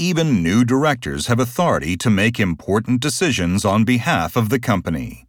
Even new directors have authority to make important decisions on behalf of the company.